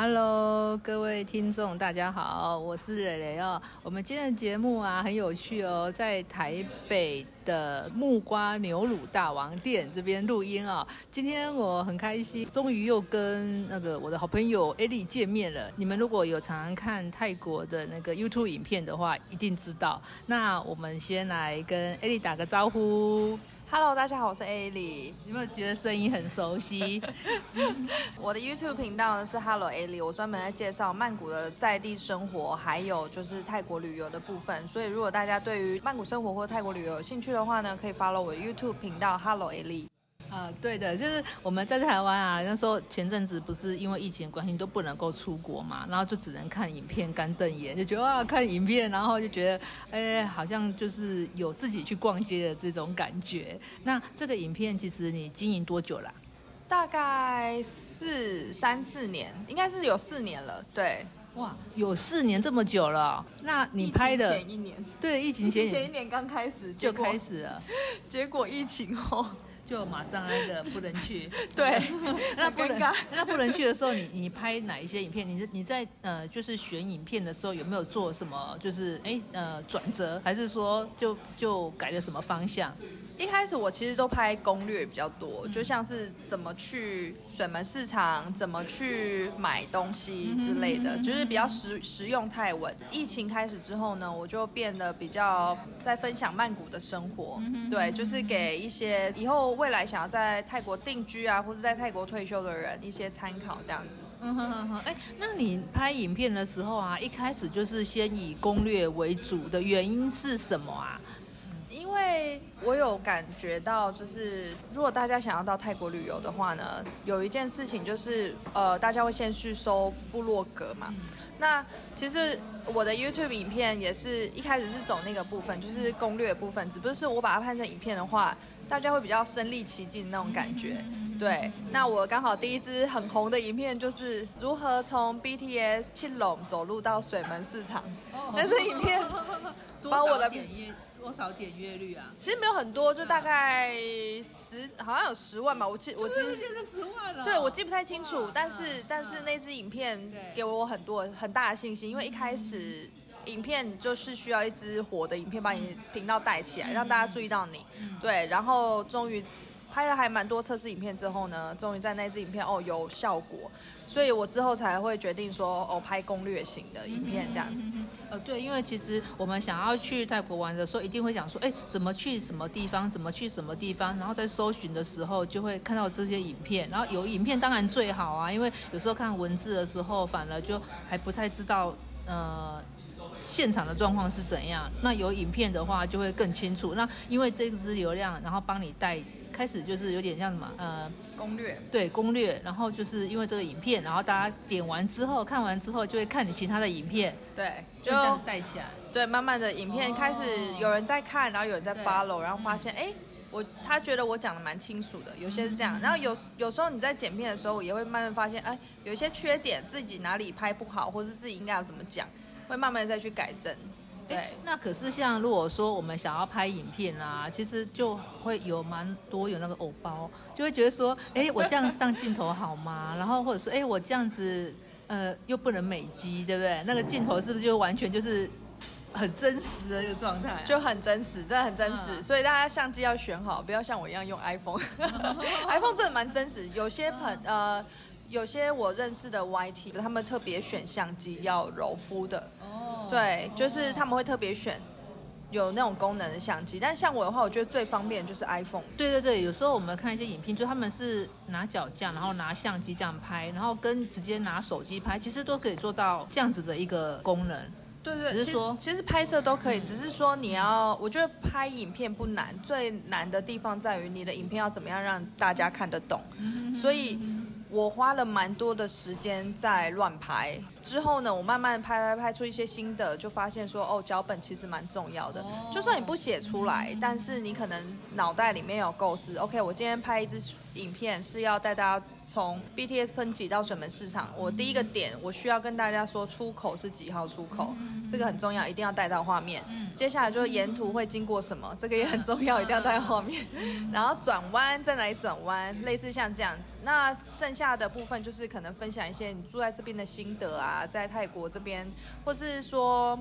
Hello，各位听众，大家好，我是蕾蕾哦。我们今天的节目啊很有趣哦，在台北的木瓜牛乳大王店这边录音啊。今天我很开心，终于又跟那个我的好朋友艾莉见面了。你们如果有常常看泰国的那个 YouTube 影片的话，一定知道。那我们先来跟艾莉打个招呼。Hello，大家好，我是 A 莉。有没有觉得声音很熟悉？我的 YouTube 频道呢是 Hello A 莉，我专门在介绍曼谷的在地生活，还有就是泰国旅游的部分。所以如果大家对于曼谷生活或泰国旅游有兴趣的话呢，可以 follow 我 YouTube 频道 Hello A 莉。啊，对的，就是我们在台湾啊，那时候前阵子不是因为疫情关系都不能够出国嘛，然后就只能看影片干瞪眼，就觉得哇，看影片，然后就觉得，哎，好像就是有自己去逛街的这种感觉。那这个影片其实你经营多久啦、大概四三四年，应该是有四年了。对，哇，有四年这么久了，那你拍的前一年，对疫情前前一年刚开始就开，始了，结果疫情后，就马上那个不能去。对，那不能。那不能去的时候，你你拍哪一些影片？你你在呃，就是选影片的时候有没有做什么？就是哎呃转折，还是说就就改了什么方向？一开始我其实都拍攻略比较多，就像是怎么去水门市场，怎么去买东西之类的，就是比较实实用泰文。疫情开始之后呢，我就变得比较在分享曼谷的生活，对，就是给一些以后未来想要在泰国定居啊，或是在泰国退休的人一些参考，这样子。嗯哼哼哼，哎，那你拍影片的时候啊，一开始就是先以攻略为主的原因是什么啊？因为我有感觉到，就是如果大家想要到泰国旅游的话呢，有一件事情就是，呃，大家会先去搜部落格嘛。那其实我的 YouTube 影片也是一开始是走那个部分，就是攻略的部分，只不过是我把它拍成影片的话，大家会比较身临其境那种感觉。对，那我刚好第一支很红的影片就是如何从 BTS 庆隆走路到水门市场，那支影片 把我的多少点阅率啊？其实没有很多，就大概十，好像有十万吧。我记我记就是十万了。对我记不太清楚，但是嗯但是那支影片给我很多很大的信心，因为一开始影片就是需要一支火的影片把你频道带起来，让大家注意到你。对，然后终于拍了还蛮多测试影片之后呢，终于在那支影片哦有效果，所以我之后才会决定说哦拍攻略型的影片这样子。呃，对，因为其实我们想要去泰国玩的时候，一定会想说，哎，怎么去什么地方，怎么去什么地方，然后在搜寻的时候就会看到这些影片，然后有影片当然最好啊，因为有时候看文字的时候，反而就还不太知道，呃。现场的状况是怎样？那有影片的话就会更清楚。那因为这支流量，然后帮你带，开始就是有点像什么，呃，攻略对攻略，然后就是因为这个影片，然后大家点完之后，看完之后就会看你其他的影片，对，就就这样带起来。对，慢慢的影片哦开始有人在看，然后有人在 follow，然后发现哎。我他觉得我讲的蛮清楚的，有些是这样，然后有时有时候你在剪片的时候，也会慢慢发现，哎，有一些缺点，自己哪里拍不好，或是自己应该要怎么讲，会慢慢再去改正。对，那可是像如果说我们想要拍影片啊，其实就会有蛮多有那个偶包，就会觉得说，哎，我这样上镜头好吗？然后或者说，哎，我这样子，呃，又不能美肌，对不对？那个镜头是不是就完全就是很真实的一个状态啊、就很真实，真的很真实，嗯所以大家相机要选好，不要像我一样用 iPhone。iPhone 真的蛮真实，有些朋呃，有些我认识的 YT，他们特别选相机要柔肤的，哦，对，就是他们会特别选有那种功能的相机，但像我的话，我觉得最方便就是 iPhone。对对对，有时候我们看一些影片，就他们是拿脚架，然后拿相机这样拍，然后跟直接拿手机拍，其实都可以做到这样子的一个功能。对对，只是说其实拍摄都可以，只是说你要，我觉得拍影片不难，最难的地方在于你的影片要怎么样让大家看得懂。所以我花了蛮多的时间在乱拍，之后呢，我慢慢拍拍拍出一些新的，就发现说，哦，脚本其实蛮重要的。就算你不写出来，但是你可能脑袋里面有构思，OK，我今天拍一支影片是要带大家从 BTS 喷挤到水门市场。我第一个点，我需要跟大家说出口是几号出口，这个很重要，一定要带到画面。接下来就是沿途会经过什么，这个也很重要，一定要带到画面。然后转弯在哪里转弯，类似像这样子。那剩下的部分就是可能分享一些你住在这边的心得啊，在泰国这边，或是说。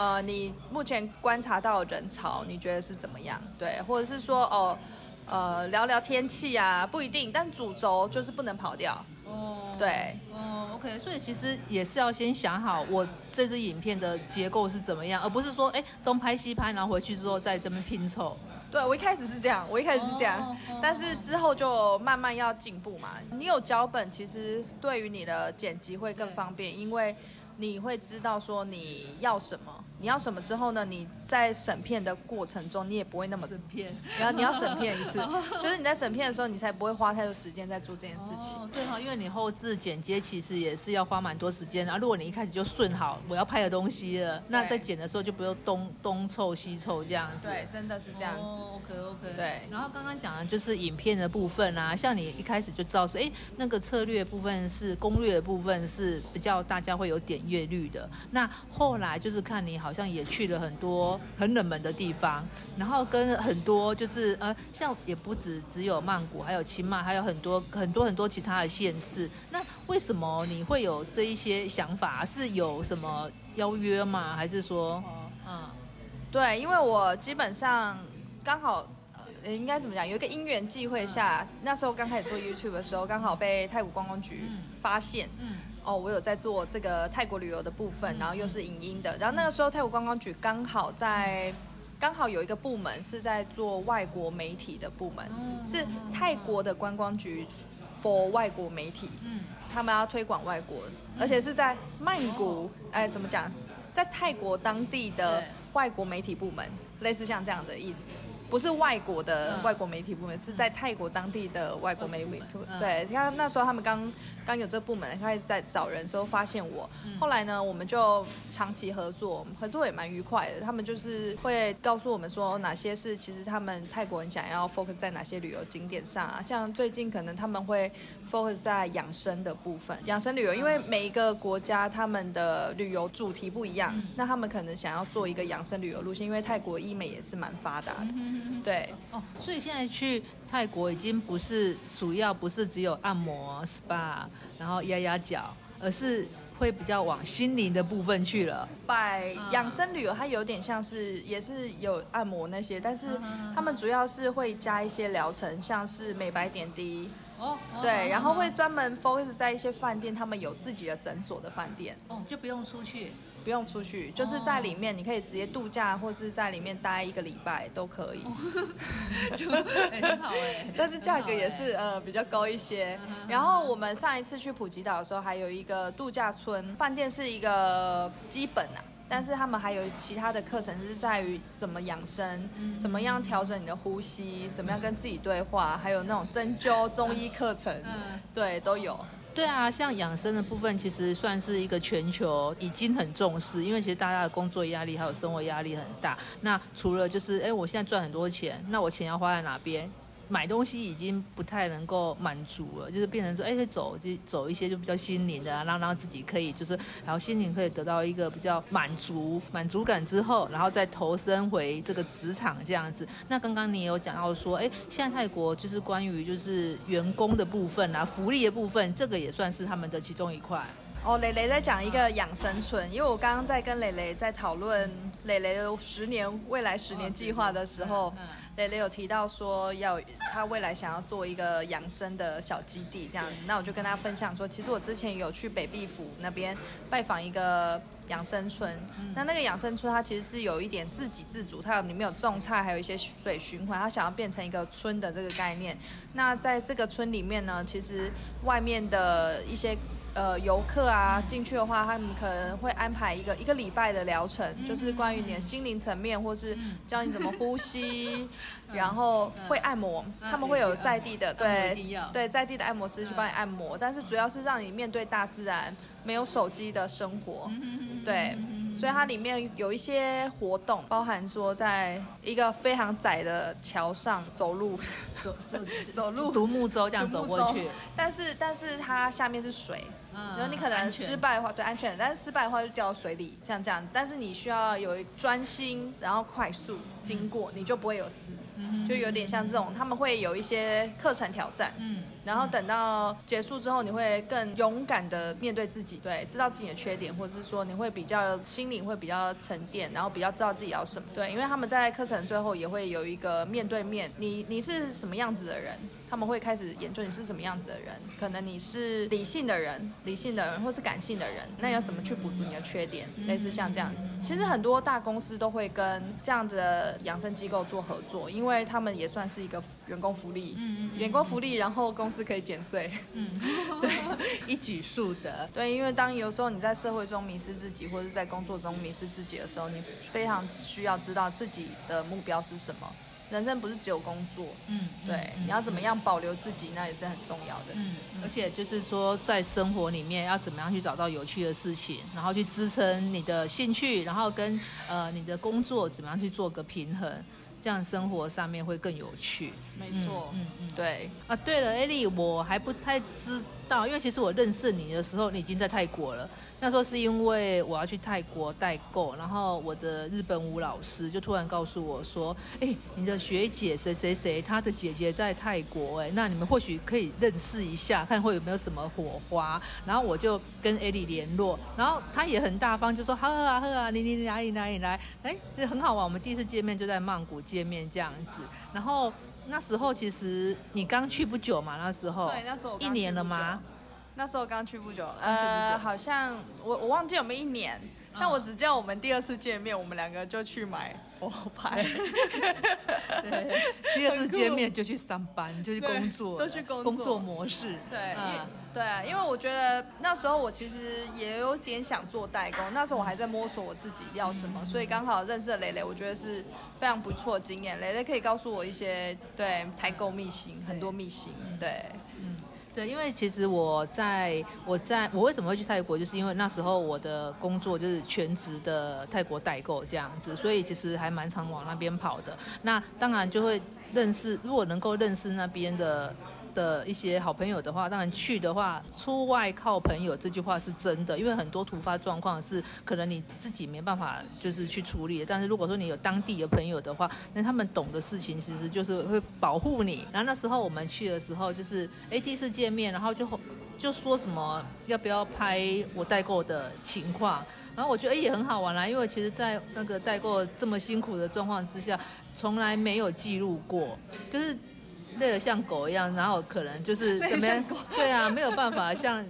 呃，你目前观察到人潮，你觉得是怎么样？对，或者是说，哦，呃，聊聊天气啊，不一定，但主轴就是不能跑掉。哦，对，哦，OK，所以其实也是要先想好我这支影片的结构是怎么样，而不是说，哎，东拍西拍，然后回去之后在这边拼凑。对，我一开始是这样，我一开始是这样，但是之后就慢慢要进步嘛。你有脚本，其实对于你的剪辑会更方便，因为你会知道说你要什么。你要什么之后呢？你在审片的过程中，你也不会那么审片。你要你要审片一次，就是你在审片的时候，你才不会花太多时间在做这件事情。哦对哈，因为你后置剪接其实也是要花蛮多时间的。如果你一开始就顺好我要拍的东西了，那在剪的时候就不用东东凑西凑这样子。对，真的是这样子。OK OK。对。然后刚刚讲的就是影片的部分啊，像你一开始就知道说，哎，那个策略部分是攻略的部分是比较大家会有点阅率的。那后来就是看你好像也去了很。多很冷门的地方，然后跟很多就是呃，像也不止只有曼谷，还有清迈，还有很多很多很多其他的县市。那为什么你会有这一些想法？是有什么邀约吗？还是说，嗯，对，因为我基本上刚好呃，应该怎么讲？有一个因缘际会下，那时候刚开始做 YouTube 的时候，刚好被泰国观光局发现。嗯。哦，我有在做这个泰国旅游的部分，然后又是影音的。然后那个时候泰国观光局刚好在，刚好有一个部门是在做外国媒体的部门，是泰国的观光局 for 外国媒体，嗯，他们要推广外国，而且是在曼谷，哎，怎么讲，在泰国当地的外国媒体部门，类似像这样的意思。不是外国的外国媒体部门，是在泰国当地的外国媒体。对，你看那时候他们刚刚有这部门开始在找人时候发现我，后来呢，我们就长期合作，合作也蛮愉快的。他们就是会告诉我们说哪些是其实他们泰国人想要 focus 在哪些旅游景点上啊，像最近可能他们会 focus 在养生的部分，养生旅游，因为每一个国家他们的旅游主题不一样，那他们可能想要做一个养生旅游路线，因为泰国医美也是蛮发达的。对。哦，所以现在去泰国已经不是主要不是只有按摩、SPA，然后压压脚，而是会比较往心灵的部分去了。拜养生旅游，它有点像是也是有按摩那些，但是他们主要是会加一些疗程，像是美白点滴。哦，对，然后会专门 focus 在一些饭店，他们有自己的诊所的饭店。哦，就不用出去。不用出去，就是在里面，你可以直接度假，或是在里面待一个礼拜都可以。就很好哎，但是价格也是呃比较高一些。然后我们上一次去普吉岛的时候，还有一个度假村饭店是一个基本啊，但是他们还有其他的课程是在于怎么养生，怎么样调整你的呼吸，怎么样跟自己对话，还有那种针灸中医课程，对都有。对啊，像养生的部分，其实算是一个全球已经很重视，因为其实大家的工作压力还有生活压力很大。那除了就是，哎，我现在赚很多钱，那我钱要花在哪边？买东西已经不太能够满足了，就是变成说，哎，走就走一些就比较心灵的，让让自己可以就是，然后心灵可以得到一个比较满足满足感之后，然后再投身回这个职场这样子。那刚刚你也有讲到说，哎，现在泰国就是关于就是员工的部分啊，福利的部分，这个也算是他们的其中一块。哦，蕾蕾在讲一个养生村，因为我刚刚在跟蕾蕾在讨论蕾蕾的十年未来十年计划的时候，蕾蕾有提到说要他未来想要做一个养生的小基地这样子，那我就跟他分享说，其实我之前有去北壁府那边拜访一个养生村，那那个养生村它其实是有一点自给自足，它有里面有种菜，还有一些水循环，它想要变成一个村的这个概念。那在这个村里面呢，其实外面的一些。呃，游客啊进去的话，他们可能会安排一个一个礼拜的疗程，就是关于你的心灵层面，或是教你怎么呼吸，然后会按摩，他们会有在地的，对对，在地的按摩师去帮你按摩，但是主要是让你面对大自然，没有手机的生活，对。所以它里面有一些活动，包含说在一个非常窄的桥上走路，走走 走路。独木舟这样走过去，但是但是它下面是水。然后你可能失败的话，对安全，但是失败的话就掉到水里，像这样子。但是你需要有专心，然后快速经过，你就不会有死。就有点像这种，他们会有一些课程挑战，嗯，然后等到结束之后，你会更勇敢的面对自己，对，知道自己的缺点，或者是说你会比较心灵会比较沉淀，然后比较知道自己要什么。对，因为他们在课程最后也会有一个面对面，你你是什么样子的人，他们会开始研究你是什么样子的人，可能你是理性的人，理性的人或是感性的人，那要怎么去补足你的缺点？类似像这样子，其实很多大公司都会跟这样子的养生机构做合作，因为他们也算是一个员工福利，嗯嗯员工福利，然后公司可以减税。嗯，对，一举数得。对，因为当有时候你在社会中迷失自己，或者是在工作中迷失自己的时候，你非常需要知道自己的目标是什么。人生不是只有工作，嗯，对，嗯你要怎么样保留自己，那也是很重要的。嗯，而且就是说，在生活里面要怎么样去找到有趣的事情，然后去支撑你的兴趣，然后跟呃你的工作怎么样去做个平衡，这样生活上面会更有趣。没错，嗯嗯对，啊，对了，艾莉，我还不太知道，因为其实我认识你的时候，你已经在泰国了。那时候是因为我要去泰国代购，然后我的日本舞老师就突然告诉我说：“哎，你的学姐谁谁谁，她的姐姐在泰国，哎，那你们或许可以认识一下，看会有没有什么火花。”然后我就跟艾莉联络，然后她也很大方，就说：“好啊，好啊，你你哪里哪里来？哎，很好玩。我们第一次见面就在曼谷见面这样子，然后。”那时候其实你刚去不久嘛，那时候对，那时候一年了吗？？那时候刚去不久，刚去不久呃，好像我我忘记有没有一年，但嗯。我只记得我们第二次见面，我们两个就去买佛牌，对，第二次见面就去上班，就去工作，都去工作。工作模式。对，嗯。对啊，因为我觉得那时候我其实也有点想做代工，那时候我还在摸索我自己要什么，所以刚好认识了蕾蕾，我觉得是非常不错的经验。蕾蕾可以告诉我一些对台购秘辛，很多秘辛，对，嗯，对，因为其实我在我在我为什么会去泰国，就是因为那时候我的工作就是全职的泰国代购这样子，所以其实还蛮常往那边跑的。那当然就会认识，如果能够认识那边的。的一些好朋友的话，当然去的话，出外靠朋友这句话是真的，因为很多突发状况是可能你自己没办法就是去处理的。但是如果说你有当地的朋友的话，那他们懂的事情其实就是会保护你。然后那时候我们去的时候，就是哎第一次见面，然后就就说什么要不要拍我代购的情况。然后我觉得哎也很好玩啦，因为其实，在那个代购这么辛苦的状况之下，从来没有记录过，就是累得像狗一样，然后可能就是怎么样？对啊，没有办法像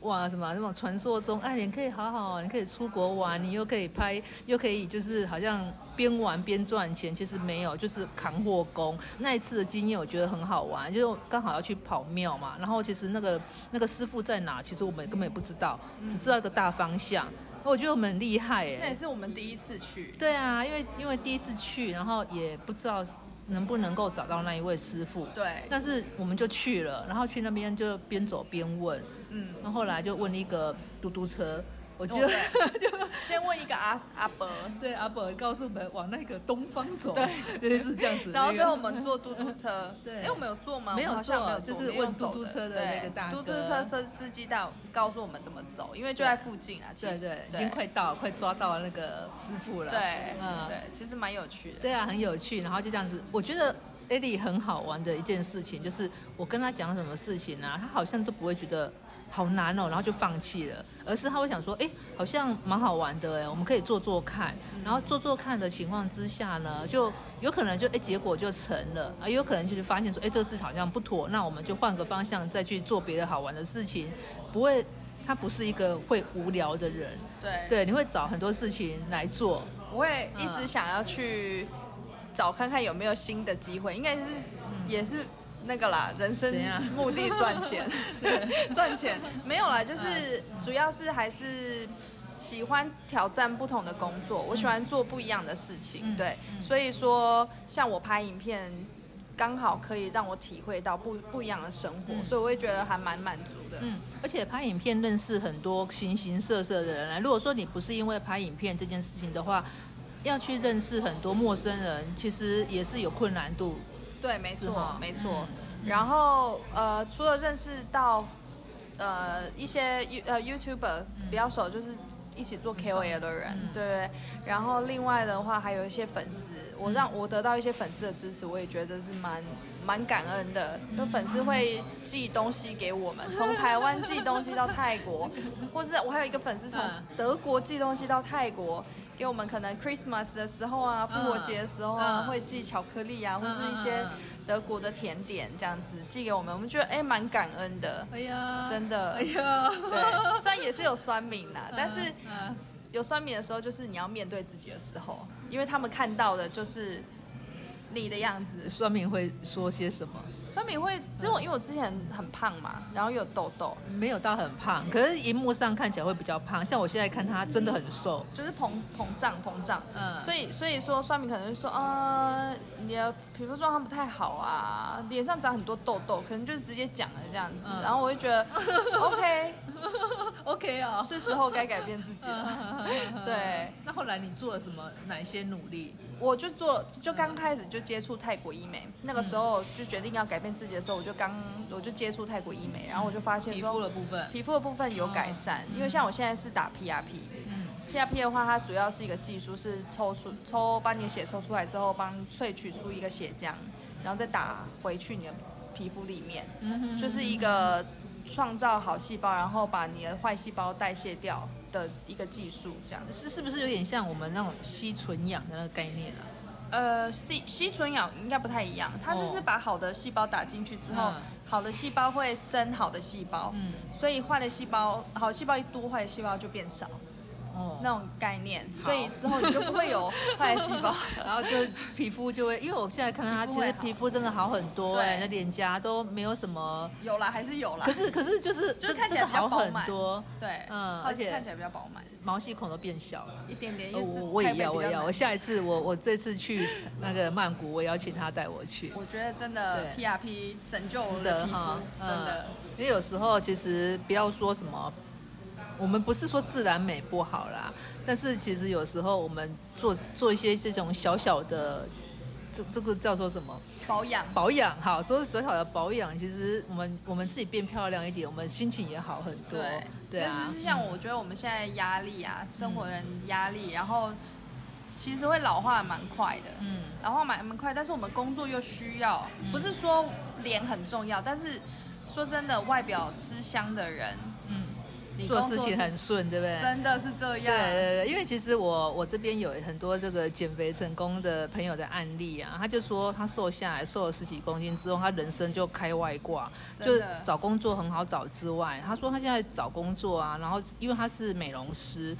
哇什么那种传说中，哎，你可以好好，你可以出国玩，你又可以拍，又可以就是好像边玩边赚钱。其实没有，就是扛货工。那一次的经验我觉得很好玩，就刚好要去跑庙嘛，然后其实那个那个师傅在哪，其实我们根本也不知道，只知道一个大方向。我觉得我们很厉害哎，那也是我们第一次去，对啊，因为因为第一次去，然后也不知道能不能够找到那一位师傅。对，但是我们就去了，然后去那边就边走边问，嗯，然后后来就问了一个嘟嘟车，我 就、哦就先问一个阿阿伯，对阿伯告诉我们往那个东方走，对，对是这样子。然后最后我们坐嘟嘟车，对哎，我们有坐吗？没有坐没有，就是问嘟嘟车的那个大哥嘟嘟车司司机到告诉我们怎么走，因为就在附近啊，其实已经快到，快抓到那个师傅了。对，嗯，对，其实蛮有趣的。对啊，很有趣。然后就这样子，我觉得艾莉很好玩的一件事情，就是我跟他讲什么事情啊，他好像都不会觉得好难哦，然后就放弃了，而是他会想说，哎，好像蛮好玩的哎，我们可以做做看。然后做做看的情况之下呢，就有可能就哎结果就成了。啊，也有可能就是发现说，哎这个事好像不妥，那我们就换个方向再去做别的好玩的事情，不会。他不是一个会无聊的人，对，对，你会找很多事情来做，我会一直想要去找看看有没有新的机会，应该是也是那个啦，人生目的赚钱，赚钱没有啦，就是主要是还是。喜欢挑战不同的工作，我喜欢做不一样的事情，嗯对，嗯所以说像我拍影片，刚好可以让我体会到不不一样的生活，嗯所以我会觉得还蛮满足的。嗯，而且拍影片认识很多形形色色的人啊。如果说你不是因为拍影片这件事情的话，要去认识很多陌生人，其实也是有困难度。对，没错，没错。嗯然后呃，除了认识到呃一些 You 呃 YouTuber 比较熟，就是一起做 KOL 的人，嗯对？然后另外的话，还有一些粉丝，我让我得到一些粉丝的支持，我也觉得是蛮蛮感恩的。嗯就粉丝会寄东西给我们，从台湾寄东西到泰国，或是我还有一个粉丝从嗯德国寄东西到泰国。给我们可能 Christmas 的时候啊，复活节的时候啊，嗯会寄巧克力啊，或嗯是一些德国的甜点这样子寄给我们，我们觉得哎蛮感恩的，哎呀，真的。哎呀，对，虽然也是有酸敏啦，但是嗯有酸敏的时候，就是你要面对自己的时候，因为他们看到的就是你的样子。酸敏会说些什么？酸米会，因为我因为我之前很胖嘛，然后有痘痘，没有到很胖，可是荧幕上看起来会比较胖。像我现在看他真的很瘦，就是膨膨胀膨胀。嗯，所以所以说酸米可能会说，呃，你的皮肤状况不太好啊，脸上长很多痘痘，可能就直接讲了这样子。嗯然后我就觉得，OK，OK 哦。是时候该改变自己了。对，那后来你做了什么？哪些努力？我就做，就刚开始就接触泰国医美，那个时候就决定要改变自己的时候，我就刚我就接触泰国医美，然后我就发现皮肤的部分，皮肤的部分有改善，因为像我现在是打 PRP。嗯 PRP 的话，它主要是一个技术，是抽出抽把你的血抽出来之后，帮萃取出一个血浆，然后再打回去你的皮肤里面，嗯就是一个创造好细胞，然后把你的坏细胞代谢掉的一个技术，这样。是是不是有点像我们那种吸纯氧的那个概念啊？呃，吸吸纯氧应该不太一样，它就是哦把好的细胞打进去之后，嗯好的细胞会生好的细胞，嗯，所以坏的细胞，好的细胞一多，坏的细胞就变少，哦，那种概念，所以之后你就不会有坏细胞。然后就皮肤就会，因为我现在看到他，其实皮肤真的好很多哎、对那脸颊都没有什么，有啦，还是有啦。可是可是就是就是看起来好很多，对，嗯而且看起来比较饱满，毛细孔都变小了。一点点。我我也要，我也要，我下一次我我这次去那个曼谷，我也要请他带我去，我觉得真的对。PRP 拯救我值的皮肤得哈，，真的。因为有时候其实不要说什么，我们不是说自然美不好啦，但是其实有时候我们做做一些这种小小的，这这个叫做什么保养。保养？好，说小小的保养，其实我们我们自己变漂亮一点，我们心情也好很多。对对啊尤其是像我觉得我们现在压力啊，生活人压力，然后其实会老化得蛮快的。嗯，老化蛮蛮快，但是我们工作又需要，不是说脸很重要，但是说真的，外表吃香的人，做事情很顺，对不对？真的是这对样。对对对，因为其实我我这边有很多这个减肥成功的朋友的案例啊，他就说他瘦下来，瘦了十几公斤之后，他人生就开外挂，就找工作很好找之外，他说他现在找工作啊，然后因为他是美容师。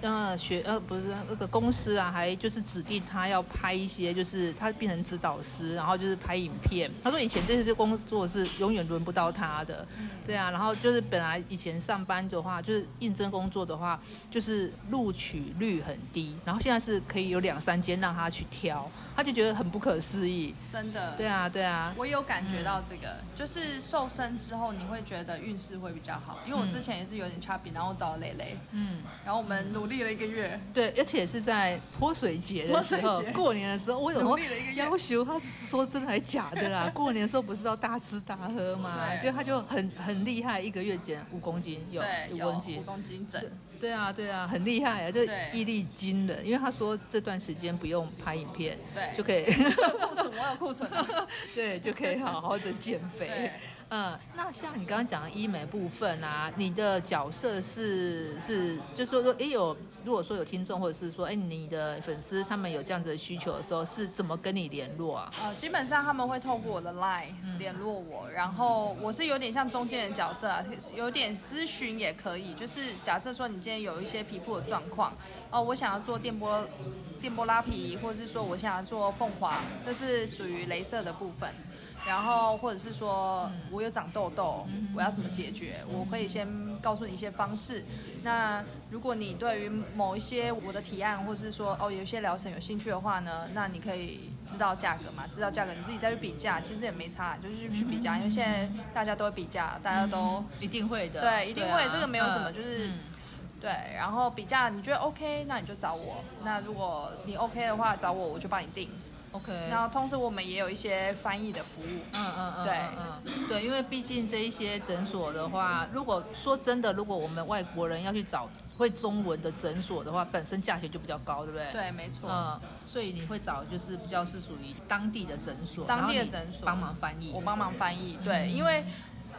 呃，学呃不是那个公司啊，还就是指定他要拍一些，就是他变成指导师，然后就是拍影片。他说以前这些工作是永远轮不到他的，对啊。然后就是本来以前上班的话，就是应征工作的话，就是录取率很低，然后现在是可以有两三间让他去挑，他就觉得很不可思议。真的。对啊，对啊，我有感觉到这个，就是瘦身之后，你会觉得运势会比较好。因为我之前也是有点 chubby，然后我找了蕾蕾，嗯，然后我们努力了一个月，对，而且是在泼水节的时候过年的时候，我有努力了一个要求他是说真的还是假的啦。过年的时候不是要大吃大喝吗，对就他就很很厉害，一个月减五公斤，有五公斤。五公斤整对，啊，对啊，很厉害啊，这毅力惊人。因为他说这段时间不用拍影片，对就可以，库存，我有库存了。对，就可以好好的减肥对。嗯，那像你刚刚讲的医美部分啊，你的角色是是，就是说说，哎有，如果说有听众或者是说，哎你的粉丝他们有这样子的需求的时候，是怎么跟你联络啊？呃，基本上他们会透过我的 Line 联络我，然后我是有点像中间的角色啊，有点咨询也可以。就是假设说你今天有一些皮肤的状况，哦，我想要做电波电波拉皮，或者是说我想要做凤凰，这是属于镭射的部分。然后或者是说我有长痘痘，我要怎么解决？我可以先告诉你一些方式。那如果你对于某一些我的提案，或是说哦有一些疗程有兴趣的话呢，那你可以知道价格嘛，知道价格你自己再去比价，其实也没差，就是去比价，因为现在大家都会比价，大家都一定会的，对，一定会，啊。这个没有什么，嗯。就是嗯。对，然后比价你觉得 OK，那你就找我，那如果你 OK 的话，找我我就帮你定。OK，然后同时我们也有一些翻译的服务，嗯嗯嗯，对嗯嗯对，因为毕竟这一些诊所的话，如果说真的，如果我们外国人要去找会中文的诊所的话，本身价钱就比较高，对不对？。对，没错。嗯，所以你会找就是比较是属于当地的诊所，当地的诊所帮忙翻译。我帮忙翻译，对，嗯因为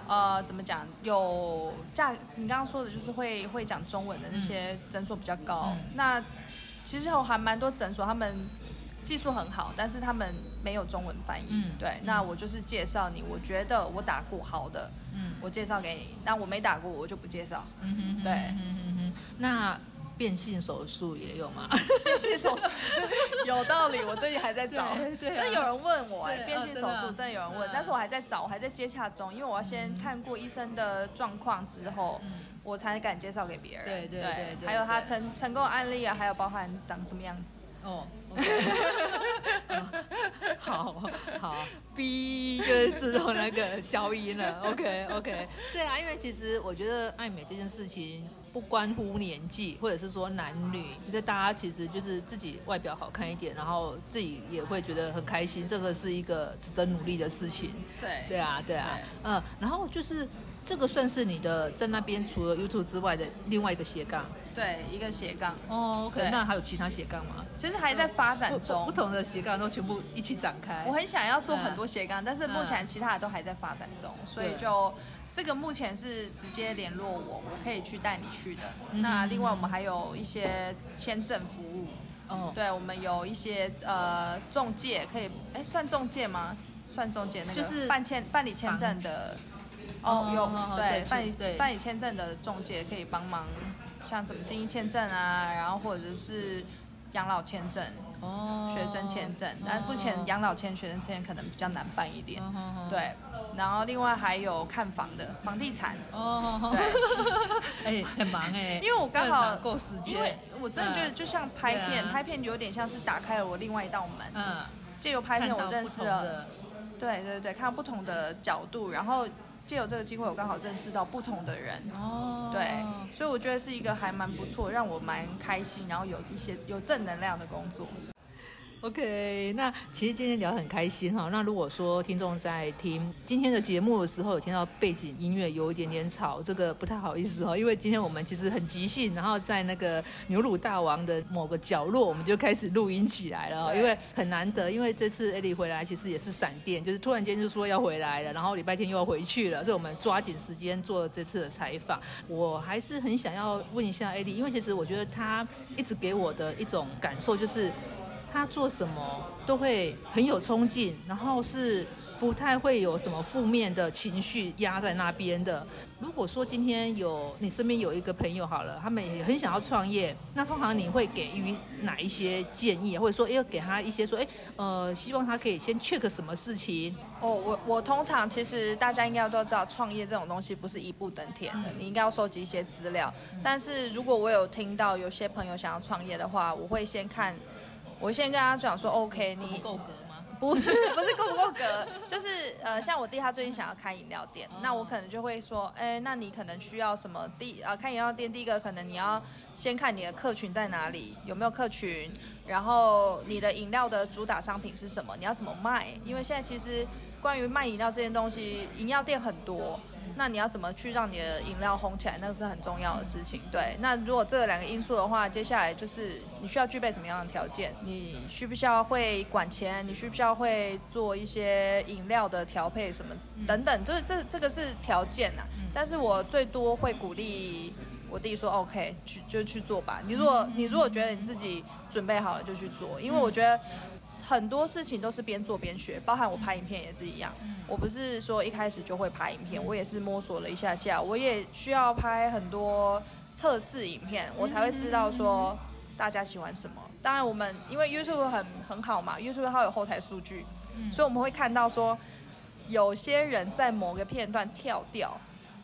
呃，怎么讲，有价，你刚刚说的就是会会讲中文的那些诊所比较高。嗯那其实有还蛮多诊所，他们技术很好，但是他们没有中文翻译。嗯对，那我就是介绍你，我觉得我打过好的，嗯我介绍给你。那我没打过，我就不介绍。嗯哼哼对嗯哼哼哼那变性手术也有吗？变性手术 有道理，我最近还在找。对对啊真的有人问我、哎，对变性手术哦真的有人问，嗯但是我还在找，我还在接洽中，因为我要先看过医生的状况之后，嗯我才敢介绍给别人。对对对对还有他成成功的案例啊，还有包含长什么样子。哦，OK，好好，B 就是自动那个消音了，OK OK，对啊，因为其实我觉得爱美这件事情不关乎年纪，或者是说男女，就大家其实就是自己外表好看一点，然后自己也会觉得很开心，这个是一个值得努力的事情。对。对啊，对啊。对，嗯，然后就是这个算是你的在那边除了 YouTube 之外的另外一个斜杠。对，一个斜杠，哦，OK，那还有其他斜杠吗？其实还在发展中不。同的斜杠都全部一起展开。我很想要做很多斜杠，但是目前嗯其他的都还在发展中，所以就这个目前是直接联络我，我可以去带你去的。嗯那另外我们还有一些签证服务，哦，对我们有一些呃中介可以，哎，算中介吗？算中介那个就是办签办理签证的。哦哦，有哦对对办理办理签证的中介可以帮忙，像什么经济签证啊，然后或者是养老签证、哦，学生签证，但目前养老签、学生签可能比较难办一点。对，然后另外还有看房的房地产，哦，对，哎，很忙哎，因为我刚好够时间，因为我真的觉得就像拍片，拍片有点像是打开了我另外一道门，嗯，借由拍片我认识了，对对对，看到不同的角度，然后借由这个机会，我刚好认识到不同的人。哦，对，所以我觉得是一个还蛮不错，让我蛮开心，然后有一些有正能量的工作。OK，那其实今天聊得很开心哈。那如果说听众在听今天的节目的时候，有听到背景音乐有一点点吵，这个不太好意思哦，因为今天我们其实很即兴，然后在那个牛乳大王的某个角落，我们就开始录音起来了因为很难得，因为这次艾莉回来其实也是闪电，就是突然间就说要回来了，然后礼拜天又要回去了，所以我们抓紧时间做这次的采访。我还是很想要问一下艾莉，因为其实我觉得她一直给我的一种感受就是。他做什么都会很有冲劲，然后是不太会有什么负面的情绪压在那边的。如果说今天有你身边有一个朋友好了，他们也很想要创业，那通常你会给予哪一些建议，或者说要给他一些说，哎，呃，希望他可以先 check 什么事情？哦，我我通常其实大家应该都知道，创业这种东西不是一步登天的，你应该要收集一些资料。但是如果我有听到有些朋友想要创业的话，我会先看，我先跟他讲说，OK，你够格吗？不是不是够不够格，就是呃，像我弟他最近想要开饮料店，哦那我可能就会说，哎，那你可能需要什么？第呃，开饮料店第一个可能你要先看你的客群在哪里，有没有客群，然后你的饮料的主打商品是什么，你要怎么卖？因为现在其实关于卖饮料这件东西，饮料店很多。那你要怎么去让你的饮料红起来？那个是很重要的事情。对，那如果这两个因素的话，接下来就是你需要具备什么样的条件？你需不需要会管钱？你需不需要会做一些饮料的调配什么等等？就是这这个是条件呐、但是我最多会鼓励我弟说 OK，去就去做吧。你如果你如果觉得你自己准备好了就去做，因为我觉得很多事情都是边做边学，包含我拍影片也是一样。我不是说一开始就会拍影片，我也是摸索了一下下，我也需要拍很多测试影片，我才会知道说大家喜欢什么。当然，我们因为 YouTube 很很好嘛，YouTube 它有后台数据，所以我们会看到说有些人在某个片段跳掉，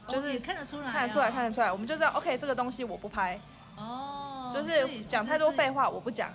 就是看得出来哦，看得出来，看得出来，我们就知道 OK 这个东东西我不拍，哦，就是讲太多废。话我不讲。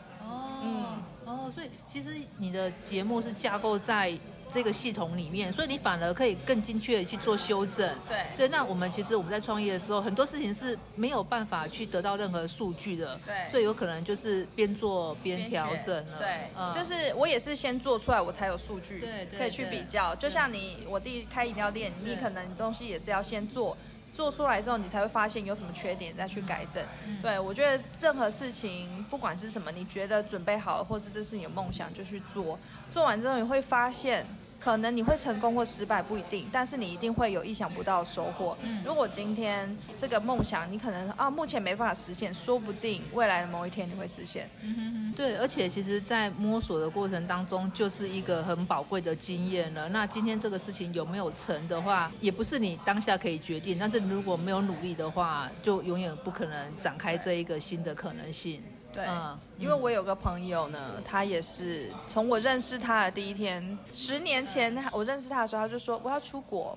所以其实你的节目是架构在这个系统里面，所以你反而可以更精确的去做修正。对对，那我们其实我们在创业的时候，很多事情是没有办法去得到任何数据的。对所以有可能就是边做边边调整了。对，嗯就是我也是先做出来，我才有数据，对对可以去比较。就像你，我第一开饮料店，你可能东西也是要先做。做出来之后，你才会发现有什么缺点，再去改正。嗯对我觉得任何事情，不管是什么，你觉得准备好了，或是这是你的梦想，就去做。做完之后，你会发现，可能你会成功或失败不一定，但是你一定会有意想不到的收获。嗯如果今天这个梦想你可能啊目前没办法实现，说不定未来的某一天你会实现。嗯哼哼，对，而且其实，在摸索的过程当中，就是一个很宝贵的经验了。那今天这个事情有没有成的话，也不是你当下可以决定，但是如果没有努力的话，就永远不可能展开这一个新的可能性。对，嗯因为我有个朋友呢，他也是从我认识他的第一天，十年前我认识他的时候，他就说我要出国，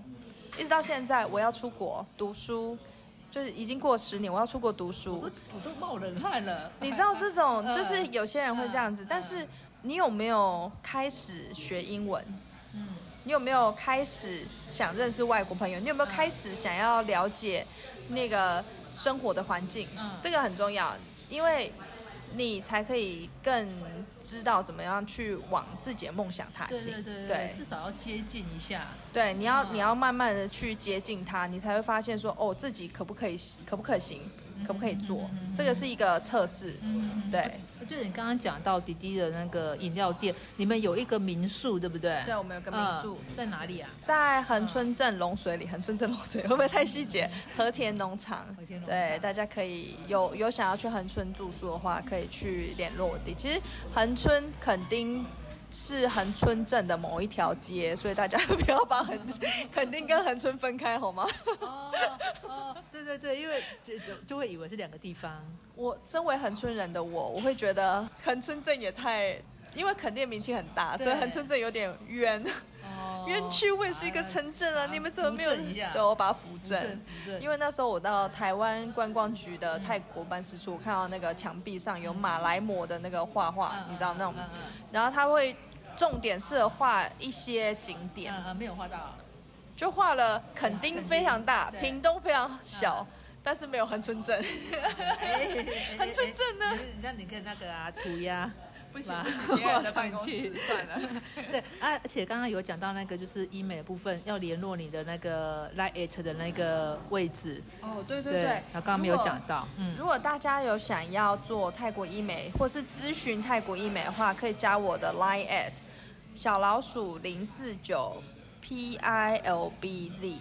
一直到现在我要出国读书，就是已经过十年，我要出国读书。我都冒冷汗了。你知道这种嗯就是有些人会这样子，嗯但是你有没有开始学英文？嗯你有没有开始想认识外国朋友？你有没有开始想要了解那个生活的环境？嗯这个很重要，因为你才可以更知道怎么样去往自己的梦想踏对进。对对对至少要接近一下。对你要嗯你要慢慢的去接近它，你才会发现说哦，自己可不可以可不可行，可不可以做？这个是一个测试。嗯，对。对，你刚刚讲到滴滴的那个饮料店，你们有一个民宿，对不对？对，我们有个民宿。嗯在哪里啊？在恒春镇龙水里，恒春镇龙水会不会太细节？和田农场，和田农场对，大家可以有有想要去恒春住宿的话，可以去联络我弟。其实恒春垦丁是恒春镇的某一条街，所以大家不要把恒 肯定跟恒春分开好吗？哦哦，对对对，因为就就就会以为是两个地方。我身为恒春人的我，我会觉得恒春镇也太。因为肯定名气很大，所以恒春镇有点冤。哦园区我也是一个城镇啊，啊你们怎么没有？对，我把它扶扶正因为那时候我到台湾观光局的泰国办事处，看到那个墙壁上有马来模的那个画画，嗯你知道那种，然后他会重点是画一些景点，没有画到。就画了垦丁非常大，屏东非常小嗯，但是没有恒春镇。很纯正呢哎那你可以那个啊涂鸦。不行把不行，画在办公上 去室算了。对啊，而且刚刚有讲到那个就是医美的部分，要联络你的那个 Line It 的那个位置。哦，对对对，对，然后刚刚没有讲到，嗯如果大家有想要做泰国医美，或是咨询泰国医美的话，可以加我的 Line at 小老鼠零四九 P I L B Z，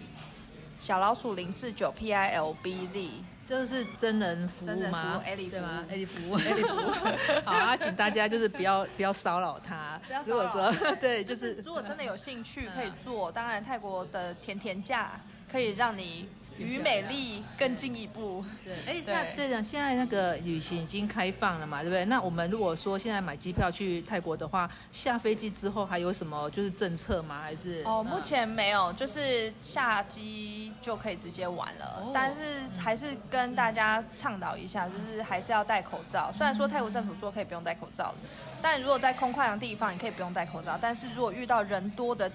小老鼠零四九 P I L B Z。这个是真人服真人服务吗？对吗服务？Ellie 服务，Ellie 服务。好啊，请大家就是不要不要骚扰他。如果说 对，就就是是如果真的有兴趣嗯可以做，当然泰国的甜甜价可以让你与美丽更进一步。对，哎，对那对的，现在那个旅行已经开放了嘛，对不对？那我们如果说现在买机票去泰国的话，下飞机之后还有什么就是政策吗？还是哦，嗯目前没有，就是下机就可以直接玩了。哦但是还是跟大家倡导一下，就是还是要戴口罩。虽然说泰国政府说可以不用戴口罩，但如果在空旷的地方，你可以不用戴口罩。但是如果遇到人多的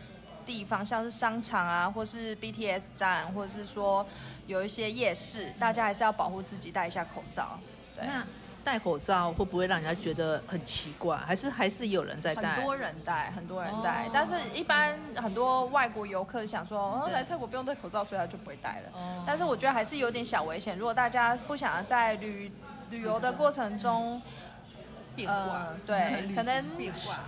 地方，像是商场啊，或是 BTS 站，或者是说有一些夜市，大家还是要保护自己，戴一下口罩。对。那戴口罩会不会让人家觉得很奇怪？还是还是有人在戴？很多人戴，很多人戴，哦但是一般很多外国游客想说，哦，来泰国不用戴口罩，所以他就不会戴了。哦但是我觉得还是有点小危险，如果大家不想要在旅旅游的过程中，呃，对，可能。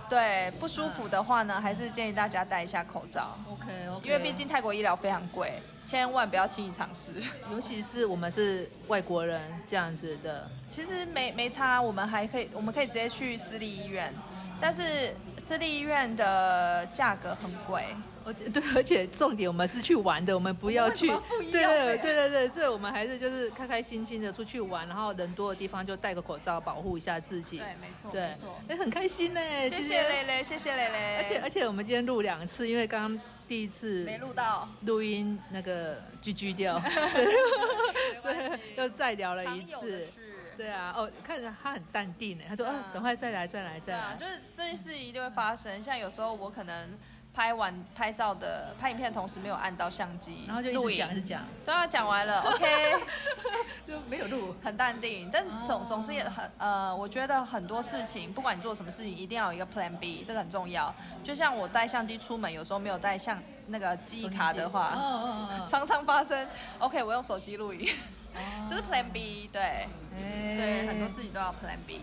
对不舒服的话呢，还是建议大家戴一下口罩，OK OK，因为毕竟泰国医疗非常贵，千万不要轻易尝试。尤其是我们是外国人这样子的，其实没没差，我们还可以，我们可以直接去私立医院，但是私立医院的价格很贵。而且 对，而且重点我们是去玩的，我们不要去，对对对对对，所以我们还是就是开开心心的出去玩，然后人多的地方就戴个口罩保护一下自己。对，没错，对没错。，哎，很开心呢，谢谢蕾蕾，谢谢蕾蕾。而且而且我们今天录两次，因为刚刚第一次没录到，录音那个 GG 掉，对，又再聊了一次事。对啊，哦，看着他很淡定呢，他说，嗯嗯，等会再来，再来，再来，就是这件事一定会发生。像有时候我可能拍完拍照的拍影片的同时没有按到相机，然后就一直讲，一直讲，对啊，讲完了，OK，就没有录。很淡定，但总哦总是也很呃，我觉得很多事情，不管你做什么事情，一定要有一个 Plan B，这个很重要。就像我带相机出门，有时候没有带相那个记忆卡的哦话，哦哦 常常发生。OK，我用手机录影，哦，就是 Plan B，对，哎。所以很多事情都要 Plan B。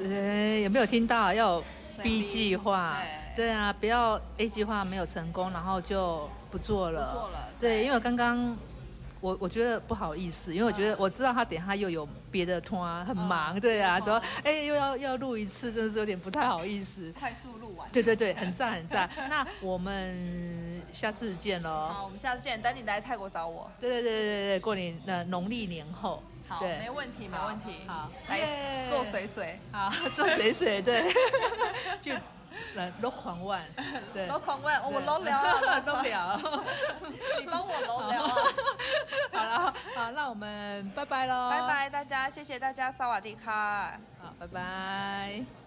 呃有没有听到？要有 B 计划，对。对啊，不要 A 计划没有成功，然后就不做了。不做了对，对。因为我刚刚我我觉得不好意思，因为我觉得嗯我知道他等一下又有别的拖，很忙，对啊，嗯说哎又要要录一次，真的是有点不太好意思。快速录完。对对对，很赞很赞。那我们下次见喽。好，我们下次见。等你来泰国找我。对对对对对，过年呃农历年后。好，对没问题，没问题。好来耶做水水，好，做水水对，就来搂狂万，对，都狂问，哦我对都聊了，都聊。你帮我都聊啊。好了，好，那我们拜拜喽，拜，拜，大家，谢谢大家，萨瓦迪卡。好，拜拜。